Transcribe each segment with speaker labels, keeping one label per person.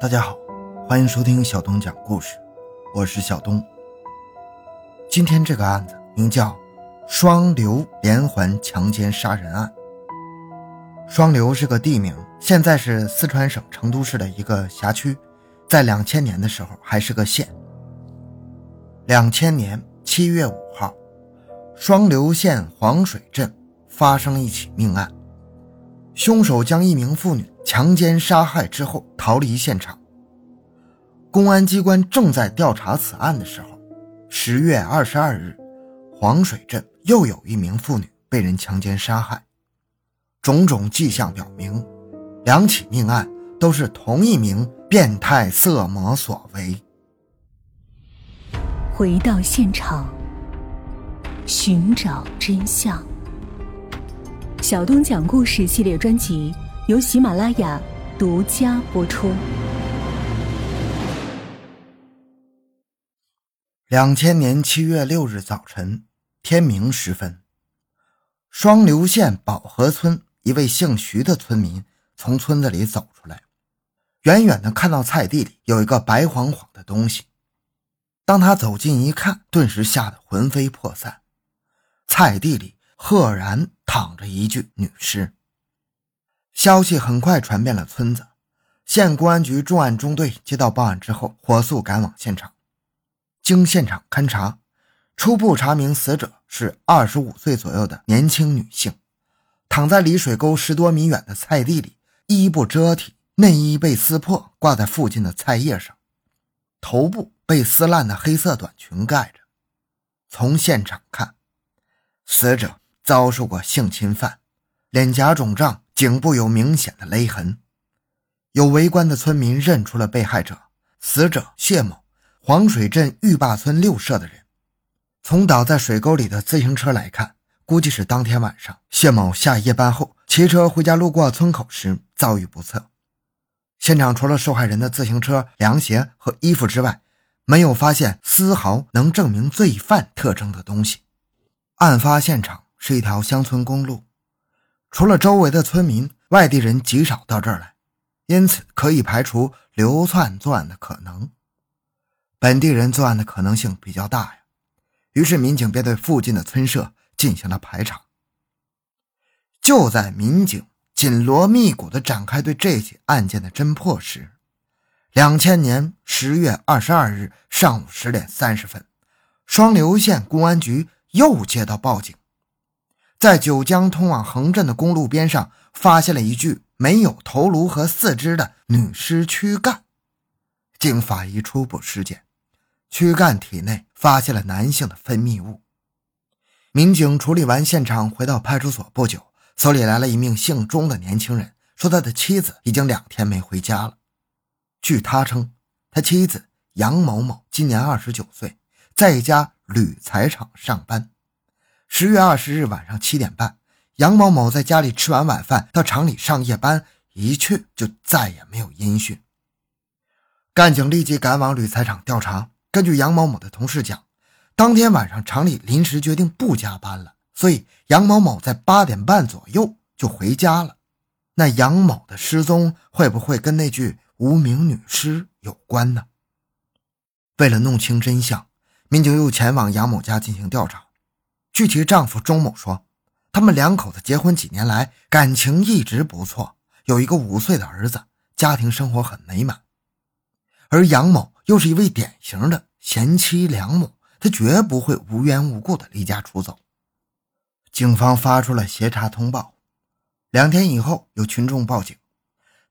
Speaker 1: 大家好，欢迎收听小东讲故事，我是小东。今天这个案子名叫“双流连环强奸杀人案”。双流是个地名，现在是四川省成都市的一个辖区，在两千年的时候还是个县。两千年七月五号，双流县黄水镇发生一起命案，凶手将一名妇女。强奸杀害之后逃离现场。公安机关正在调查此案的时候，十月二十二日，黄水镇又有一名妇女被人强奸杀害。种种迹象表明，两起命案都是同一名变态色魔所为。
Speaker 2: 回到现场，寻找真相。小东讲故事系列专辑。由喜马拉雅独家播出。
Speaker 1: 两千年七月六日早晨，天明时分，双流县宝河村一位姓徐的村民从村子里走出来，远远的看到菜地里有一个白晃晃的东西。当他走近一看，顿时吓得魂飞魄散。菜地里赫然躺着一具女尸。消息很快传遍了村子，县公安局重案中队接到报案之后，火速赶往现场。经现场勘查，初步查明死者是二十五岁左右的年轻女性，躺在离水沟十多米远的菜地里，衣不遮体，内衣被撕破挂在附近的菜叶上，头部被撕烂的黑色短裙盖着。从现场看，死者遭受过性侵犯，脸颊肿胀。颈部有明显的勒痕，有围观的村民认出了被害者，死者谢某，黄水镇玉坝村六社的人。从倒在水沟里的自行车来看，估计是当天晚上谢某下夜班后骑车回家路过村口时遭遇不测。现场除了受害人的自行车、凉鞋和衣服之外，没有发现丝毫能证明罪犯特征的东西。案发现场是一条乡村公路。除了周围的村民，外地人极少到这儿来，因此可以排除流窜作案的可能。本地人作案的可能性比较大呀。于是民警便对附近的村社进行了排查。就在民警紧锣密鼓地展开对这起案件的侦破时，两千年十月二十二日上午十点三十分，双流县公安局又接到报警。在九江通往横镇的公路边上，发现了一具没有头颅和四肢的女尸躯干。经法医初步尸检，躯干体内发现了男性的分泌物。民警处理完现场，回到派出所不久，所里来了一名姓钟的年轻人，说他的妻子已经两天没回家了。据他称，他妻子杨某某今年二十九岁，在一家铝材厂上班。十月二十日晚上七点半，杨某某在家里吃完晚饭，到厂里上夜班，一去就再也没有音讯。干警立即赶往铝材厂调查。根据杨某某的同事讲，当天晚上厂里临时决定不加班了，所以杨某某在八点半左右就回家了。那杨某的失踪会不会跟那具无名女尸有关呢？为了弄清真相，民警又前往杨某家进行调查。据其丈夫钟某说，他们两口子结婚几年来感情一直不错，有一个五岁的儿子，家庭生活很美满。而杨某又是一位典型的贤妻良母，她绝不会无缘无故的离家出走。警方发出了协查通报。两天以后，有群众报警，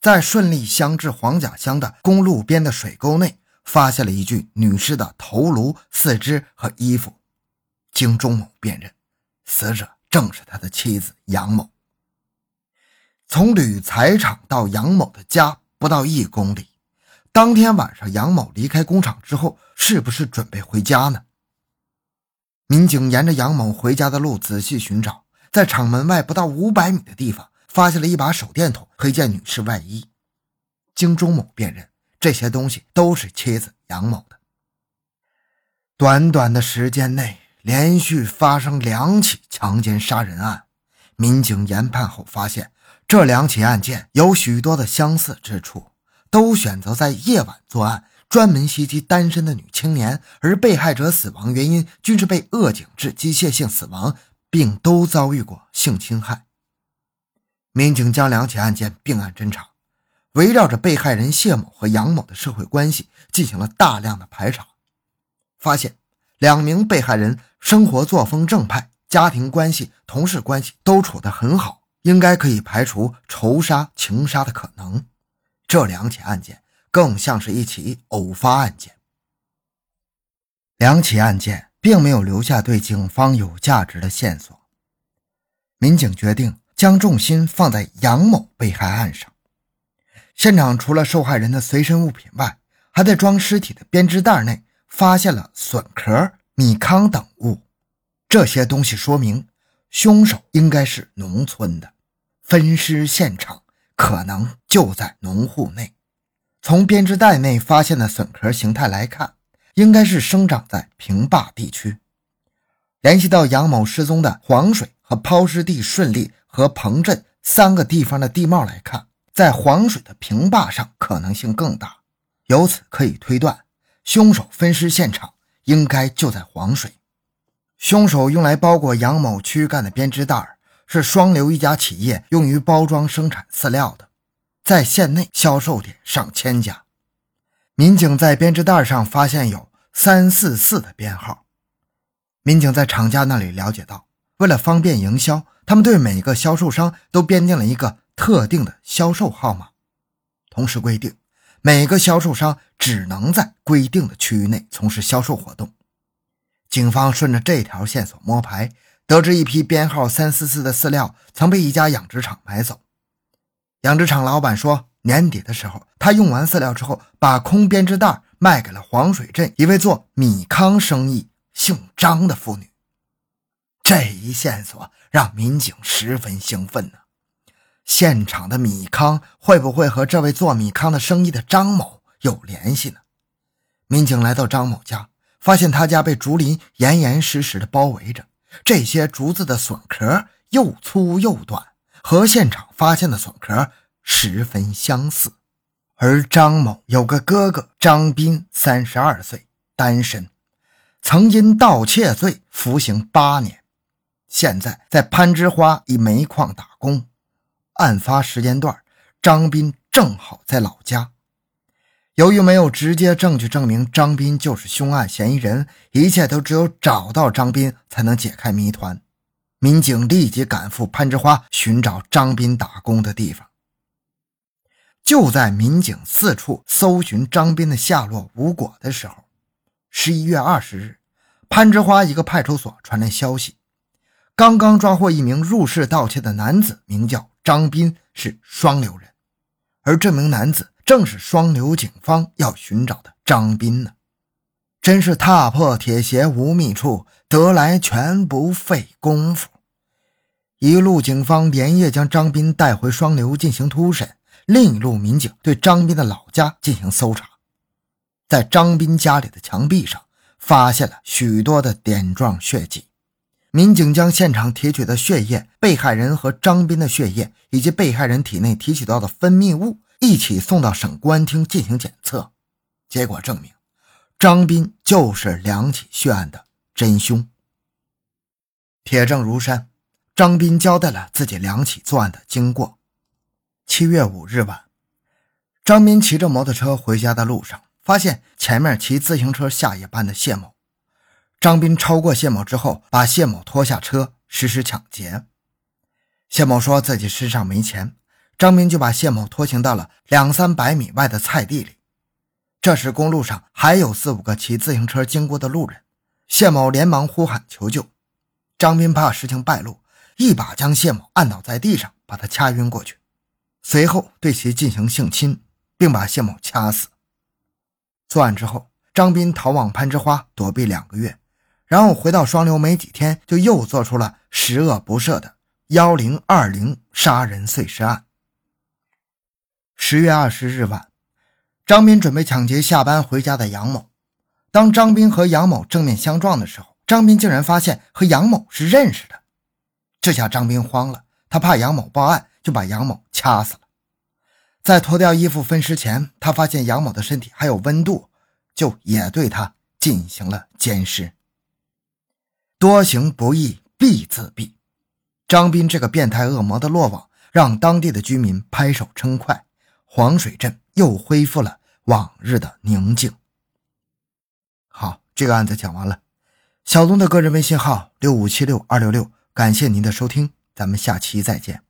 Speaker 1: 在顺利乡至黄甲乡的公路边的水沟内，发现了一具女尸的头颅、四肢和衣服。经钟某辨认，死者正是他的妻子杨某。从铝材厂到杨某的家不到一公里。当天晚上，杨某离开工厂之后，是不是准备回家呢？民警沿着杨某回家的路仔细寻找，在厂门外不到五百米的地方，发现了一把手电筒和一件女士外衣。经钟某辨认，这些东西都是妻子杨某的。短短的时间内。连续发生两起强奸杀人案，民警研判后发现，这两起案件有许多的相似之处，都选择在夜晚作案，专门袭击单身的女青年，而被害者死亡原因均是被扼颈致机械性死亡，并都遭遇过性侵害。民警将两起案件并案侦查，围绕着被害人谢某和杨某的社会关系进行了大量的排查，发现两名被害人生活作风正派，家庭关系、同事关系都处得很好，应该可以排除仇杀、情杀的可能。这两起案件更像是一起偶发案件。两起案件并没有留下对警方有价值的线索，民警决定。将重心放在杨某被害案上。现场除了受害人的随身物品外，还在装尸体的编织袋内发现了笋壳、米糠等物。这些东西说明凶手应该是农村的，分尸现场可能就在农户内。从编织袋内发现的笋壳形态来看，应该是生长在平坝地区。联系到杨某失踪的黄水和抛尸地顺利。和彭镇三个地方的地貌来看，在黄水的平坝上可能性更大，由此可以推断，凶手分尸现场应该就在黄水。凶手用来包裹杨某躯干的编织袋是双流一家企业用于包装生产饲料的，在县内销售点上千家。民警在编织袋上发现有三四四的编号，民警在厂家那里了解到，为了方便营销。他们对每个销售商都编定了一个特定的销售号码，同时规定每个销售商只能在规定的区域内从事销售活动。警方顺着这条线索摸排，得知一批编号三四四的饲料曾被一家养殖场买走。养殖场老板说，年底的时候，他用完饲料之后，把空编织袋卖给了黄水镇一位做米糠生意、姓张的妇女。这一线索让民警十分兴奋呢。现场的米糠会不会和这位做米糠的生意的张某有联系呢？民警来到张某家，发现他家被竹林严严实实的包围着，这些竹子的笋壳又粗又短，和现场发现的笋壳十分相似。而张某有个哥哥张斌，三十二岁，单身，曾因盗窃罪服刑八年。现在在攀枝花一煤矿打工，案发时间段，张斌正好在老家。由于没有直接证据证明张斌就是凶案嫌疑人，一切都只有找到张斌才能解开谜团。民警立即赶赴攀枝花寻找张斌打工的地方。就在民警四处搜寻张斌的下落无果的时候，十一月二十日，攀枝花一个派出所传来消息。刚刚抓获一名入室盗窃的男子，名叫张斌，是双流人，而这名男子正是双流警方要寻找的张斌呢。真是踏破铁鞋无觅处，得来全不费工夫。一路警方连夜将张斌带回双流进行突审，另一路民警对张斌的老家进行搜查，在张斌家里的墙壁上发现了许多的点状血迹。民警将现场提取的血液、被害人和张斌的血液以及被害人体内提取到的分泌物一起送到省公安厅进行检测，结果证明，张斌就是两起血案的真凶。铁证如山，张斌交代了自己两起作案的经过。七月五日晚，张斌骑着摩托车回家的路上，发现前面骑自行车下夜班的谢某。张斌超过谢某之后，把谢某拖下车实施抢劫。谢某说自己身上没钱，张斌就把谢某拖行到了两三百米外的菜地里。这时公路上还有四五个骑自行车经过的路人，谢某连忙呼喊求救。张斌怕事情败露，一把将谢某按倒在地上，把他掐晕过去，随后对其进行性侵，并把谢某掐死。作案之后，张斌逃往攀枝花躲避两个月。然后回到双流没几天，就又做出了十恶不赦的幺零二零杀人碎尸案。十月二十日晚，张斌准备抢劫下班回家的杨某。当张斌和杨某正面相撞的时候，张斌竟然发现和杨某是认识的。这下张斌慌了，他怕杨某报案，就把杨某掐死了。在脱掉衣服分尸前，他发现杨某的身体还有温度，就也对他进行了奸尸。多行不义必自毙，张斌这个变态恶魔的落网，让当地的居民拍手称快，黄水镇又恢复了往日的宁静。好，这个案子讲完了。小东的个人微信号六五七六二六六，感谢您的收听，咱们下期再见。